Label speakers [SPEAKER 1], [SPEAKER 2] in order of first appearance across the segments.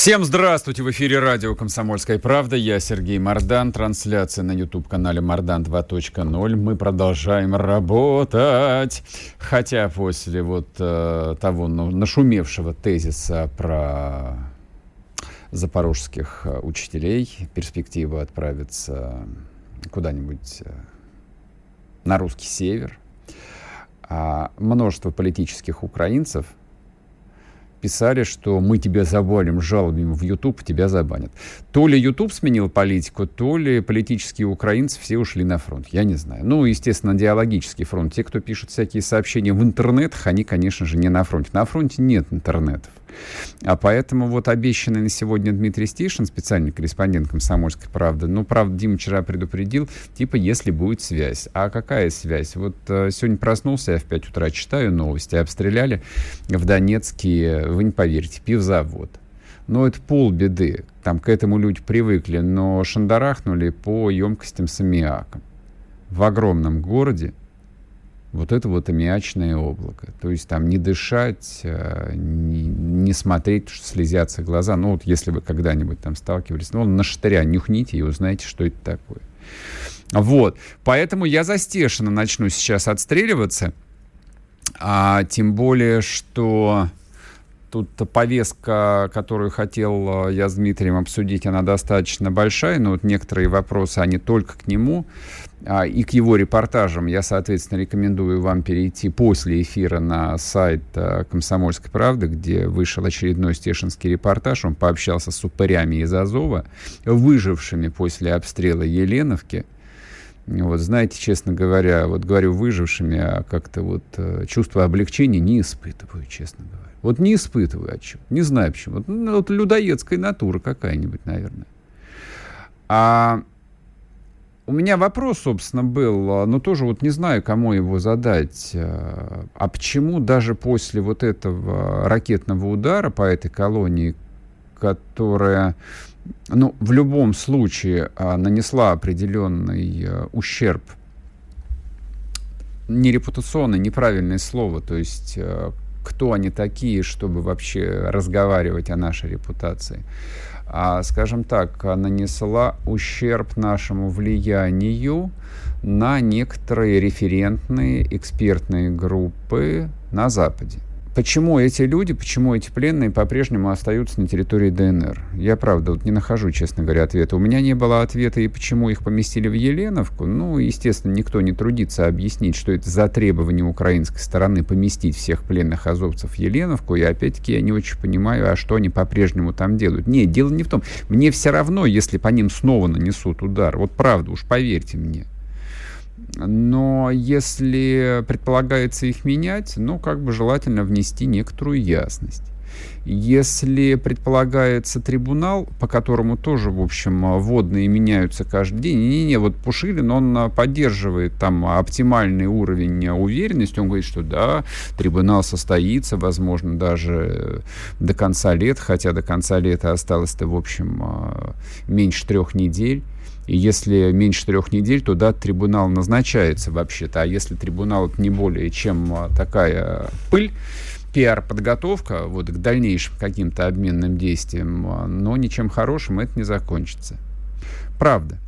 [SPEAKER 1] Всем здравствуйте! В эфире радио «Комсомольская правда». Я Сергей Мардан. Трансляция на YouTube-канале «Мардан 2.0». Мы продолжаем работать. Хотя после вот э, того нашумевшего тезиса про запорожских э, учителей, перспектива отправиться куда-нибудь э, на русский север, а множество политических украинцев – писали, что мы тебя забаним жалобами в YouTube, тебя забанят. То ли YouTube сменил политику, то ли политические украинцы все ушли на фронт. Я не знаю. Ну, естественно, диалогический фронт. Те, кто пишет всякие сообщения в интернетах, они, конечно же, не на фронте. На фронте нет интернетов. А поэтому вот обещанный на сегодня Дмитрий Стишин, специальный корреспондент «Комсомольской правды», ну, правда, Дима вчера предупредил, типа, если будет связь. А какая связь? Вот э, сегодня проснулся, я в 5 утра читаю новости, обстреляли в Донецке, вы не поверите, пивзавод. Но это полбеды. Там к этому люди привыкли, но шандарахнули по емкостям с аммиаком. В огромном городе вот это вот аммиачное облако. То есть там не дышать, э, не, смотреть, что слезятся глаза. Ну вот если вы когда-нибудь там сталкивались, ну на штыря нюхните и узнаете, что это такое. Вот. Поэтому я за начну сейчас отстреливаться. А, тем более, что Тут повестка, которую хотел э, я с Дмитрием обсудить, она достаточно большая, но вот некоторые вопросы, они только к нему а, и к его репортажам. Я, соответственно, рекомендую вам перейти после эфира на сайт а, «Комсомольской правды», где вышел очередной стешинский репортаж. Он пообщался с упырями из Азова, выжившими после обстрела Еленовки. Вот, знаете, честно говоря, вот говорю выжившими, а как-то вот э, чувство облегчения не испытываю, честно говоря. Вот не испытываю отчет. Не знаю почему. Вот, ну, вот людоедская натура какая-нибудь, наверное. А у меня вопрос, собственно, был, но тоже вот не знаю, кому его задать. А почему даже после вот этого ракетного удара по этой колонии, которая, ну, в любом случае а, нанесла определенный а, ущерб, не репутационный, неправильное слово, то есть а, кто они такие, чтобы вообще разговаривать о нашей репутации. А, скажем так, нанесла ущерб нашему влиянию на некоторые референтные экспертные группы на Западе. Почему эти люди, почему эти пленные по-прежнему остаются на территории ДНР? Я, правда, вот не нахожу, честно говоря, ответа. У меня не было ответа, и почему их поместили в Еленовку. Ну, естественно, никто не трудится объяснить, что это за требование украинской стороны поместить всех пленных азовцев в Еленовку. И опять-таки я не очень понимаю, а что они по-прежнему там делают. Нет, дело не в том. Мне все равно, если по ним снова нанесут удар. Вот правда, уж поверьте мне. Но если предполагается их менять, ну, как бы желательно внести некоторую ясность. Если предполагается трибунал, по которому тоже, в общем, водные меняются каждый день, не-не-не, вот Пушилин, он поддерживает там оптимальный уровень уверенности, он говорит, что да, трибунал состоится, возможно, даже до конца лета, хотя до конца лета осталось-то, в общем, меньше трех недель. И если меньше трех недель, то да, трибунал назначается вообще-то. А если трибунал это не более чем а, такая пыль, пиар-подготовка вот, к дальнейшим каким-то обменным действиям, а, но ничем хорошим это не закончится. Правда.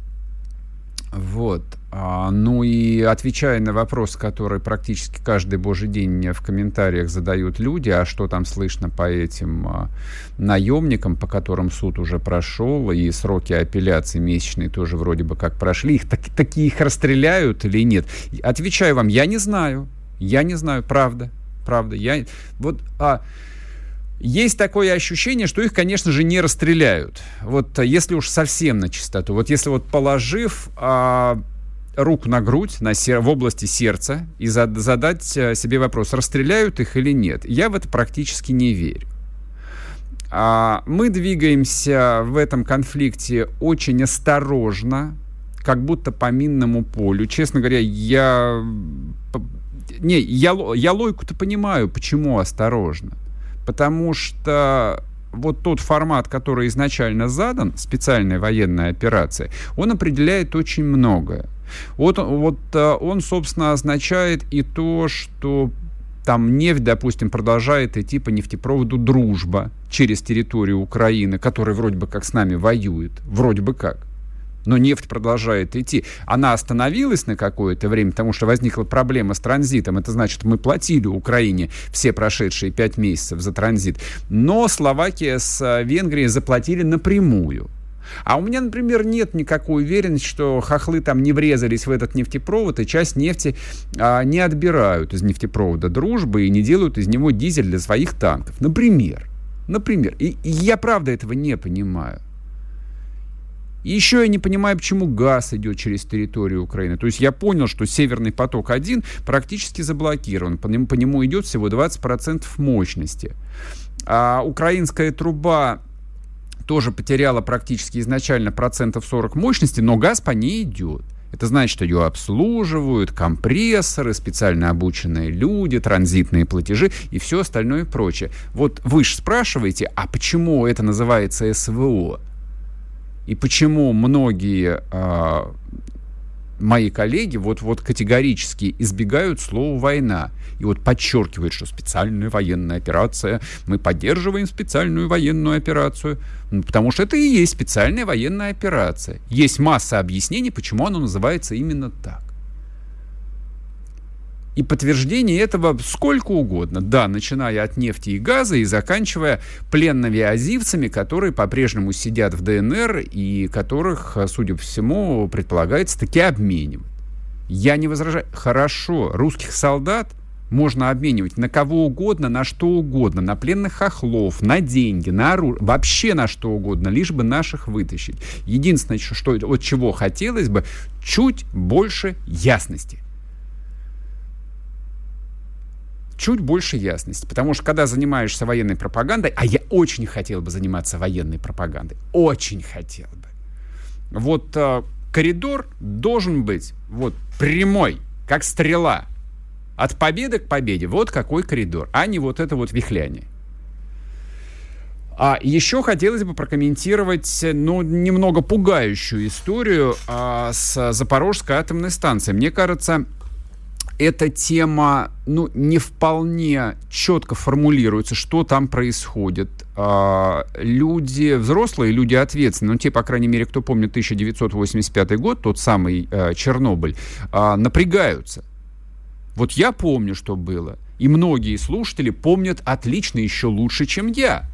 [SPEAKER 1] Вот. А, ну и отвечая на вопрос, который практически каждый божий день в комментариях задают люди, а что там слышно по этим а, наемникам, по которым суд уже прошел, и сроки апелляции месячные тоже вроде бы как прошли, их так, такие их расстреляют или нет? Отвечаю вам, я не знаю. Я не знаю, правда. Правда. Я, вот, а, есть такое ощущение, что их, конечно же, не расстреляют. Вот если уж совсем на чистоту. Вот если вот положив а, руку на грудь на сер- в области сердца и зад- задать э, себе вопрос, расстреляют их или нет. Я в это практически не верю. А, мы двигаемся в этом конфликте очень осторожно, как будто по минному полю. Честно говоря, я Не, я, я логику-то понимаю, почему осторожно. Потому что вот тот формат, который изначально задан, специальная военная операция, он определяет очень многое. Вот, вот э, он, собственно, означает и то, что там нефть, допустим, продолжает идти по нефтепроводу «Дружба» через территорию Украины, которая вроде бы как с нами воюет. Вроде бы как. Но нефть продолжает идти. Она остановилась на какое-то время, потому что возникла проблема с транзитом. Это значит, мы платили Украине все прошедшие пять месяцев за транзит. Но Словакия с э, Венгрией заплатили напрямую. А у меня, например, нет никакой уверенности, что хохлы там не врезались в этот нефтепровод и часть нефти а, не отбирают из нефтепровода дружбы и не делают из него дизель для своих танков. Например. Например. И, и я правда этого не понимаю. Еще я не понимаю, почему газ идет через территорию Украины. То есть я понял, что Северный поток-1 практически заблокирован. По нему, по нему идет всего 20% мощности. А украинская труба тоже потеряла практически изначально процентов 40 мощности, но газ по ней идет. Это значит, что ее обслуживают компрессоры, специально обученные люди, транзитные платежи и все остальное прочее. Вот вы же спрашиваете, а почему это называется СВО? И почему многие э, мои коллеги вот, вот категорически избегают слова «война» и вот подчеркивают, что специальная военная операция, мы поддерживаем специальную военную операцию, ну, потому что это и есть специальная военная операция. Есть масса объяснений, почему оно называется именно так. И подтверждение этого сколько угодно. Да, начиная от нефти и газа и заканчивая пленными азивцами, которые по-прежнему сидят в ДНР и которых, судя по всему, предполагается таки обменивать. Я не возражаю. Хорошо, русских солдат можно обменивать на кого угодно, на что угодно, на пленных хохлов, на деньги, на оружие, вообще на что угодно, лишь бы наших вытащить. Единственное, что, от чего хотелось бы, чуть больше ясности. Чуть больше ясности. Потому что когда занимаешься военной пропагандой, а я очень хотел бы заниматься военной пропагандой, очень хотел бы. Вот э, коридор должен быть вот прямой, как стрела. От победы к победе. Вот какой коридор, а не вот это вот вихляние. А еще хотелось бы прокомментировать, ну, немного пугающую историю а, с Запорожской атомной станцией. Мне кажется, эта тема, ну, не вполне четко формулируется, что там происходит. А, люди взрослые, люди ответственные, ну, те, по крайней мере, кто помнит 1985 год, тот самый а, Чернобыль, а, напрягаются. Вот я помню, что было. И многие слушатели помнят отлично, еще лучше, чем я.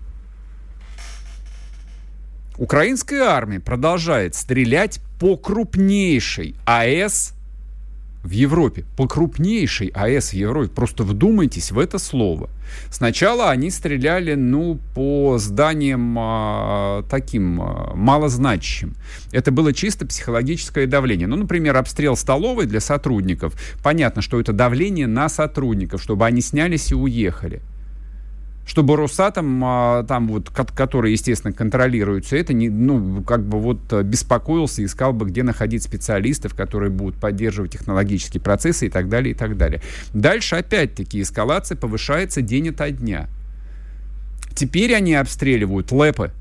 [SPEAKER 1] Украинская армия продолжает стрелять по крупнейшей АЭС в Европе, по крупнейшей АЭС в Европе. Просто вдумайтесь в это слово. Сначала они стреляли, ну, по зданиям а, таким а, малозначащим. Это было чисто психологическое давление. Ну, например, обстрел столовой для сотрудников. Понятно, что это давление на сотрудников, чтобы они снялись и уехали чтобы Росатом, а, там вот, который, естественно, контролируется, это не, ну, как бы вот э, беспокоился, искал бы, где находить специалистов, которые будут поддерживать технологические процессы и так далее, и так далее. Дальше, опять-таки, эскалация повышается день ото дня. Теперь они обстреливают ЛЭПы,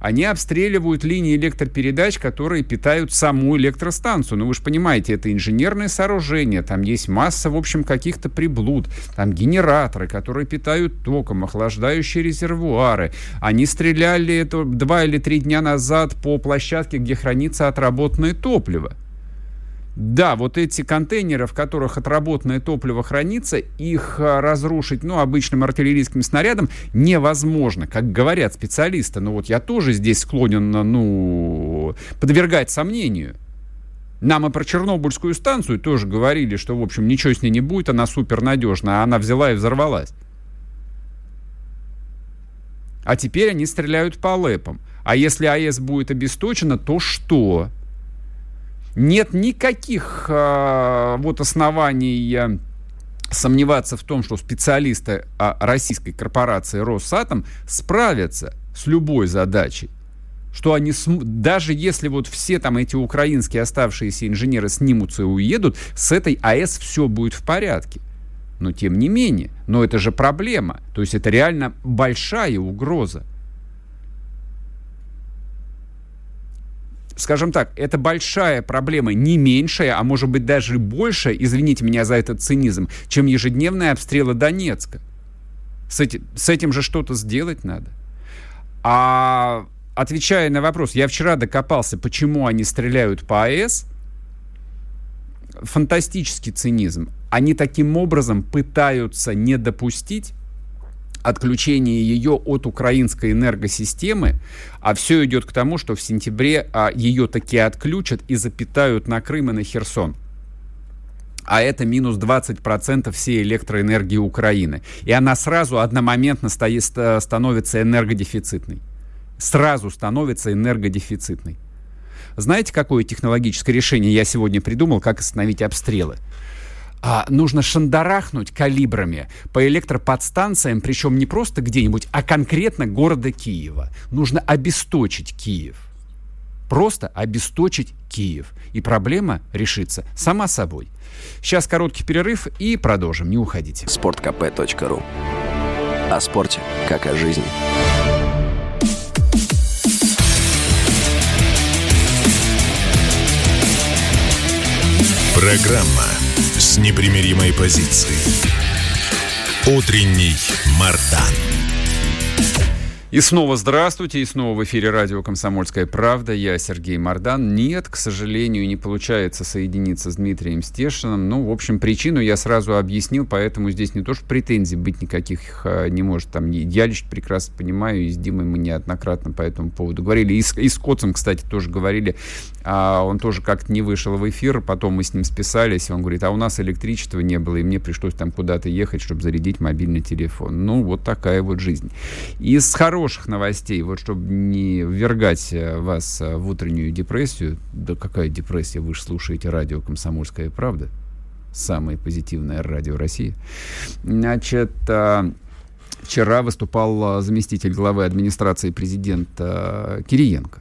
[SPEAKER 1] они обстреливают линии электропередач, которые питают саму электростанцию. Ну, вы же понимаете, это инженерное сооружение, там есть масса, в общем, каких-то приблуд, там генераторы, которые питают током, охлаждающие резервуары. Они стреляли это два или три дня назад по площадке, где хранится отработанное топливо. Да, вот эти контейнеры, в которых отработанное топливо хранится, их а, разрушить, ну, обычным артиллерийским снарядом невозможно, как говорят специалисты. Но вот я тоже здесь склонен, ну, подвергать сомнению. Нам и про Чернобыльскую станцию тоже говорили, что, в общем, ничего с ней не будет, она супернадежна, а она взяла и взорвалась. А теперь они стреляют по ЛЭПам. А если АЭС будет обесточена, то что? Нет никаких э, вот оснований э, сомневаться в том, что специалисты российской корпорации Росатом справятся с любой задачей что они, даже если вот все там эти украинские оставшиеся инженеры снимутся и уедут, с этой АЭС все будет в порядке. Но тем не менее, но это же проблема. То есть это реально большая угроза. Скажем так, это большая проблема, не меньшая, а может быть даже большая, извините меня за этот цинизм, чем ежедневные обстрелы Донецка. С этим, с этим же что-то сделать надо. А отвечая на вопрос, я вчера докопался, почему они стреляют по АЭС, фантастический цинизм. Они таким образом пытаются не допустить отключения ее от украинской энергосистемы, а все идет к тому, что в сентябре а, ее таки отключат и запитают на Крым и на Херсон а это минус 20% всей электроэнергии Украины. И она сразу одномоментно стоит, становится энергодефицитной сразу становится энергодефицитной. Знаете, какое технологическое решение я сегодня придумал, как остановить обстрелы? А, нужно шандарахнуть калибрами по электроподстанциям, причем не просто где-нибудь, а конкретно города Киева. Нужно обесточить Киев. Просто обесточить Киев. И проблема решится сама собой. Сейчас короткий перерыв и продолжим. Не уходите.
[SPEAKER 2] Спорткп.ру О спорте, как о жизни.
[SPEAKER 3] Программа с непримиримой позицией. Утренний Мардан.
[SPEAKER 1] И снова здравствуйте, и снова в эфире радио «Комсомольская правда». Я Сергей Мордан. Нет, к сожалению, не получается соединиться с Дмитрием Стешиным. Ну, в общем, причину я сразу объяснил, поэтому здесь не то, что претензий быть никаких а, не может. Там, я лично прекрасно понимаю, и с Димой мы неоднократно по этому поводу говорили. И с, и с Коцем, кстати, тоже говорили. А он тоже как-то не вышел в эфир, потом мы с ним списались, он говорит, а у нас электричества не было, и мне пришлось там куда-то ехать, чтобы зарядить мобильный телефон. Ну, вот такая вот жизнь. Из хороших новостей, вот чтобы не ввергать э, вас э, в утреннюю депрессию, да какая депрессия, вы же слушаете радио «Комсомольская правда», самое позитивное радио России. Значит, э, вчера выступал заместитель главы администрации президента Кириенко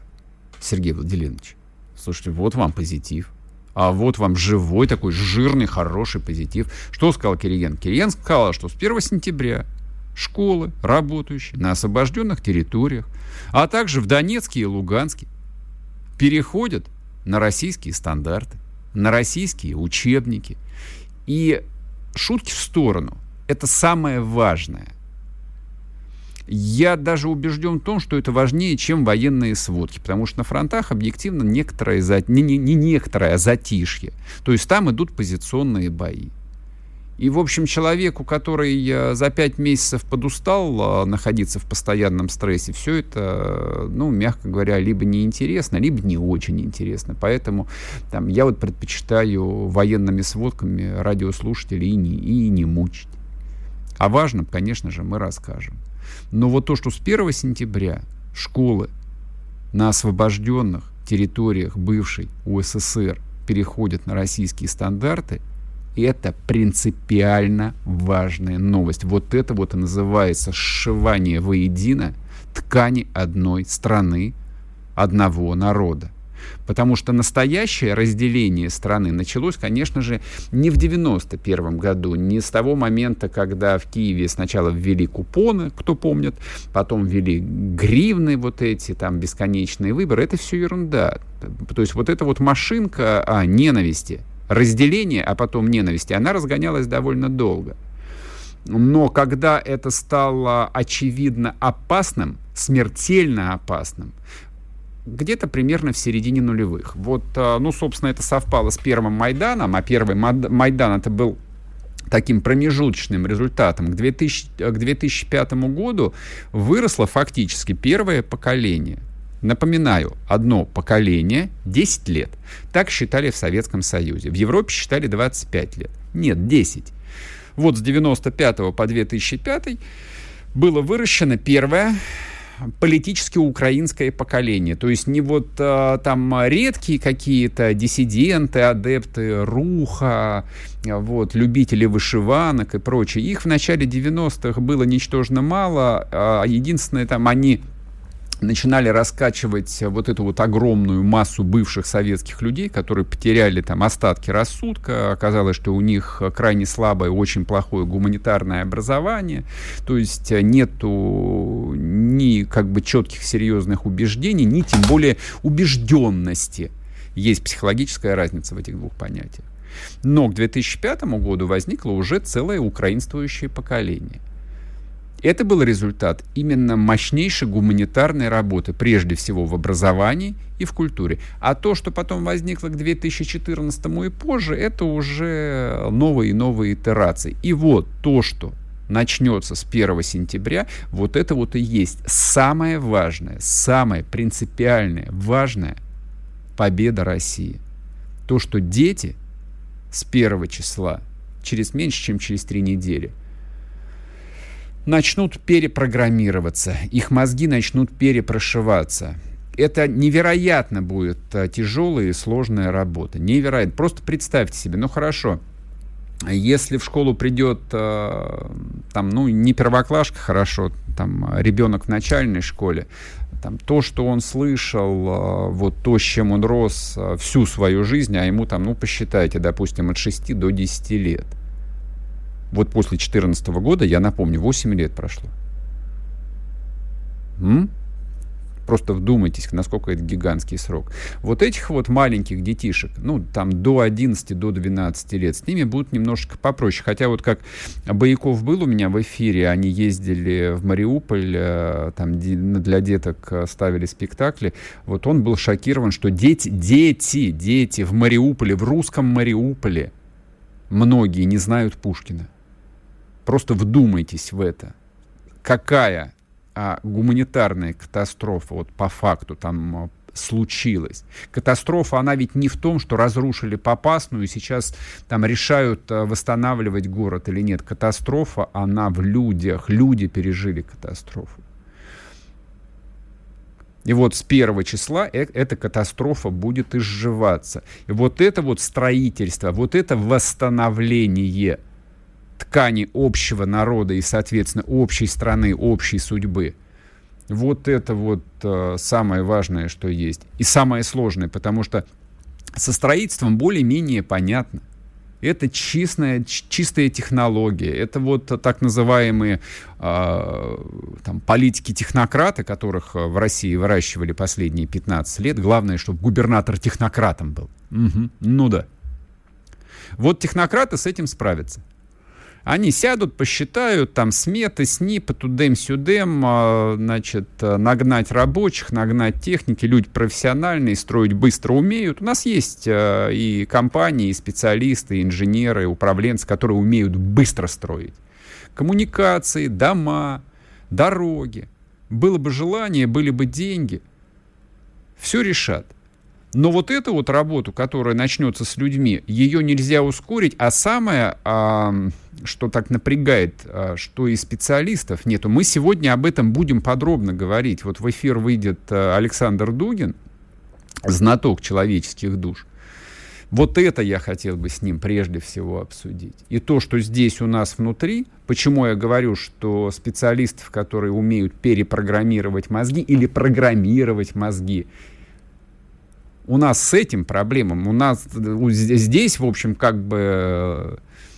[SPEAKER 1] Сергей Владимирович. Слушайте, вот вам позитив. А вот вам живой такой жирный, хороший позитив. Что сказал Кириен? Кириен сказал, что с 1 сентября школы, работающие на освобожденных территориях, а также в Донецке и Луганске, переходят на российские стандарты, на российские учебники. И шутки в сторону. Это самое важное. Я даже убежден в том, что это важнее, чем военные сводки, потому что на фронтах объективно некоторое, не, не, не некоторое, а затишье. То есть там идут позиционные бои. И, в общем, человеку, который э, за пять месяцев подустал э, находиться в постоянном стрессе, все это, ну, мягко говоря, либо неинтересно, либо не очень интересно. Поэтому там, я вот предпочитаю военными сводками радиослушателей и не, и не мучить. А важно, конечно же, мы расскажем. Но вот то, что с 1 сентября школы на освобожденных территориях бывшей УССР переходят на российские стандарты, это принципиально важная новость. Вот это вот и называется сшивание воедино ткани одной страны, одного народа. Потому что настоящее разделение страны началось, конечно же, не в 91 году, не с того момента, когда в Киеве сначала ввели купоны, кто помнит, потом ввели гривны вот эти, там, бесконечные выборы. Это все ерунда. То есть вот эта вот машинка а, ненависти, разделения, а потом ненависти, она разгонялась довольно долго. Но когда это стало очевидно опасным, смертельно опасным, где-то примерно в середине нулевых. Вот, а, ну, собственно, это совпало с первым Майданом, а первый Майдан это был таким промежуточным результатом. К, 2000, к 2005 году выросло фактически первое поколение. Напоминаю, одно поколение 10 лет. Так считали в Советском Союзе. В Европе считали 25 лет. Нет, 10. Вот с 95 по 2005 было выращено первое политически украинское поколение. То есть не вот а, там редкие какие-то диссиденты, адепты руха, вот, любители вышиванок и прочее. Их в начале 90-х было ничтожно мало. А единственное, там они начинали раскачивать вот эту вот огромную массу бывших советских людей, которые потеряли там остатки рассудка, оказалось, что у них крайне слабое, очень плохое гуманитарное образование, то есть нету ни как бы четких серьезных убеждений, ни тем более убежденности. Есть психологическая разница в этих двух понятиях. Но к 2005 году возникло уже целое украинствующее поколение – это был результат именно мощнейшей гуманитарной работы, прежде всего в образовании и в культуре. А то, что потом возникло к 2014 и позже, это уже новые и новые итерации. И вот то, что начнется с 1 сентября, вот это вот и есть самое важное, самое принципиальное, важное победа России. То, что дети с 1 числа, через меньше, чем через три недели – начнут перепрограммироваться, их мозги начнут перепрошиваться. Это невероятно будет а, тяжелая и сложная работа. Невероятно. Просто представьте себе, ну хорошо, если в школу придет а, там, ну, не первоклашка, хорошо, там ребенок в начальной школе, там, то, что он слышал, а, вот то, с чем он рос всю свою жизнь, а ему там, ну, посчитайте, допустим, от 6 до 10 лет – вот после 2014 года, я напомню, 8 лет прошло. М? Просто вдумайтесь, насколько это гигантский срок. Вот этих вот маленьких детишек, ну, там, до 11, до 12 лет, с ними будут немножечко попроще. Хотя вот как Бояков был у меня в эфире, они ездили в Мариуполь, э, там для деток э, ставили спектакли, вот он был шокирован, что дети, дети, дети в Мариуполе, в русском Мариуполе, многие не знают Пушкина. Просто вдумайтесь в это. Какая а, гуманитарная катастрофа вот по факту там а, случилась. Катастрофа, она ведь не в том, что разрушили Попасную и сейчас там решают а, восстанавливать город или нет. Катастрофа, она в людях. Люди пережили катастрофу. И вот с первого числа э эта катастрофа будет изживаться. И вот это вот строительство, вот это восстановление – ткани общего народа и, соответственно, общей страны, общей судьбы. Вот это вот э, самое важное, что есть. И самое сложное, потому что со строительством более-менее понятно. Это чистая, чистая технология. Это вот так называемые э, там, политики-технократы, которых в России выращивали последние 15 лет. Главное, чтобы губернатор технократом был. Угу. Ну да. Вот технократы с этим справятся. Они сядут, посчитают там сметы, снипы, тудем-сюдем, а, значит, нагнать рабочих, нагнать техники. Люди профессиональные, строить быстро умеют. У нас есть а, и компании, и специалисты, и инженеры, и управленцы, которые умеют быстро строить. Коммуникации, дома, дороги. Было бы желание, были бы деньги. Все решат. Но вот эту вот работу, которая начнется с людьми, ее нельзя ускорить, а самое, что так напрягает, а, что и специалистов нету. Мы сегодня об этом будем подробно говорить. Вот в эфир выйдет а, Александр Дугин, знаток человеческих душ. Вот это я хотел бы с ним прежде всего обсудить. И то, что здесь у нас внутри, почему я говорю, что специалистов, которые умеют перепрограммировать мозги или программировать мозги, у нас с этим проблемам, у нас здесь, в общем, как бы э,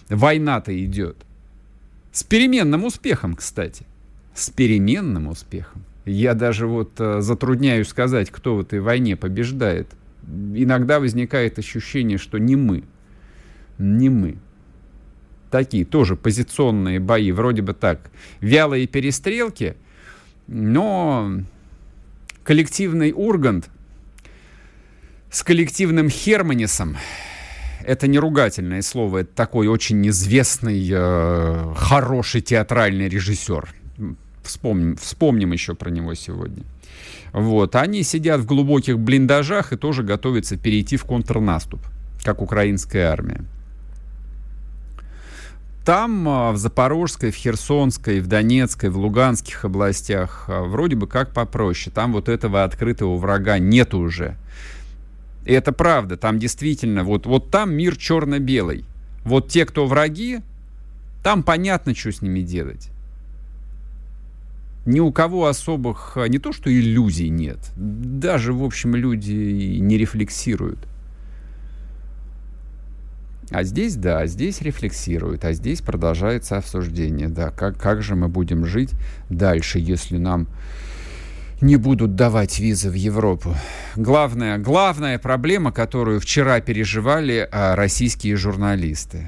[SPEAKER 1] война-то идет. С переменным успехом, кстати. С переменным успехом. Я даже вот э, затрудняюсь сказать, кто в этой войне побеждает. Иногда возникает ощущение, что не мы. Не мы. Такие тоже позиционные бои, вроде бы так. Вялые перестрелки, но коллективный Ургант с коллективным Херманисом. Это не ругательное слово, это такой очень известный, э, хороший театральный режиссер. Вспомним, вспомним еще про него сегодня. Вот. Они сидят в глубоких блиндажах и тоже готовятся перейти в контрнаступ, как украинская армия. Там, э, в Запорожской, в Херсонской, в Донецкой, в Луганских областях, э, вроде бы как попроще. Там вот этого открытого врага нет уже. И это правда, там действительно, вот, вот там мир черно-белый. Вот те, кто враги, там понятно, что с ними делать. Ни у кого особых, а, не то что иллюзий нет, даже, в общем, люди не рефлексируют. А здесь, да, здесь рефлексируют, а здесь продолжается обсуждение, да, как, как же мы будем жить дальше, если нам не будут давать визы в Европу. Главная, главная проблема, которую вчера переживали а, российские журналисты.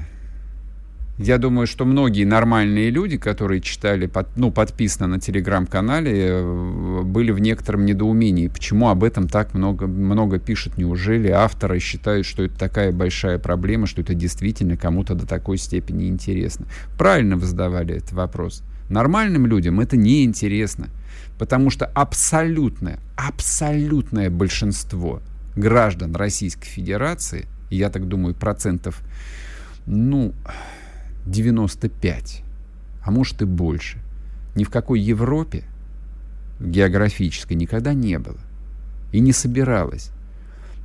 [SPEAKER 1] Я думаю, что многие нормальные люди, которые читали, под, ну, подписано на телеграм-канале, э, были в некотором недоумении. Почему об этом так много, много пишут? Неужели авторы считают, что это такая большая проблема, что это действительно кому-то до такой степени интересно? Правильно вы задавали этот вопрос. Нормальным людям это не интересно, потому что абсолютное, абсолютное большинство граждан Российской Федерации, я так думаю, процентов, ну, 95, а может и больше. Ни в какой Европе географической никогда не было и не собиралось.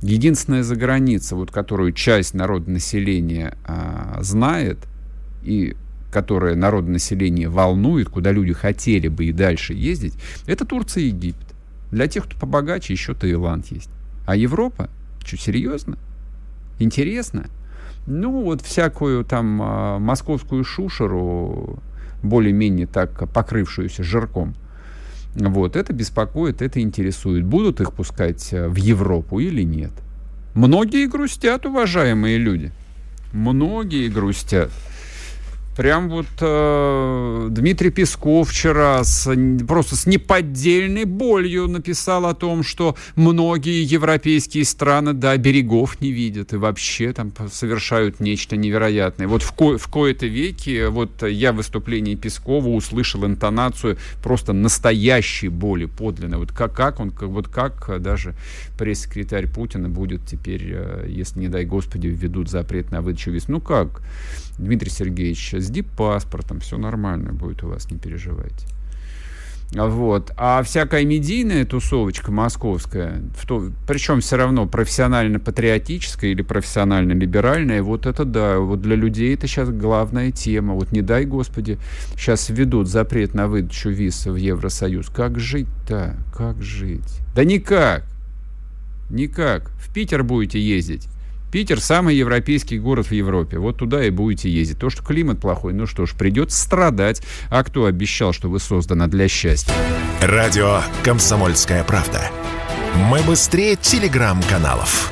[SPEAKER 1] Единственная заграница, вот которую часть народонаселения а, знает и которая народонаселение волнует, куда люди хотели бы и дальше ездить, это Турция и Египет. Для тех, кто побогаче, еще Таиланд есть. А Европа? Что, серьезно? Интересно? Ну, вот всякую там а, московскую шушеру, более-менее так покрывшуюся жирком, вот, это беспокоит, это интересует. Будут их пускать э, в Европу или нет? Многие грустят, уважаемые люди. Многие грустят. Прям вот э, Дмитрий Песков вчера с, просто с неподдельной болью написал о том, что многие европейские страны до берегов не видят и вообще там совершают нечто невероятное. Вот в, ко в кои-то веке вот я в выступлении Пескова услышал интонацию просто настоящей боли, подлинной. Вот как, как он, как, вот как даже пресс-секретарь Путина будет теперь, э, если, не дай Господи, введут запрет на выдачу виз. Ну как, Дмитрий Сергеевич, с дип-паспортом, все нормально будет у вас, не переживайте. Вот. А всякая медийная тусовочка московская, в то, причем все равно профессионально-патриотическая или профессионально-либеральная, вот это да, вот для людей это сейчас главная тема. Вот не дай господи, сейчас введут запрет на выдачу виз в Евросоюз. Как жить-то? Как жить? Да никак. Никак. В Питер будете ездить. Питер самый европейский город в Европе. Вот туда и будете ездить. То, что климат плохой, ну что ж, придется страдать. А кто обещал, что вы созданы для счастья?
[SPEAKER 3] Радио «Комсомольская правда». Мы быстрее телеграм-каналов.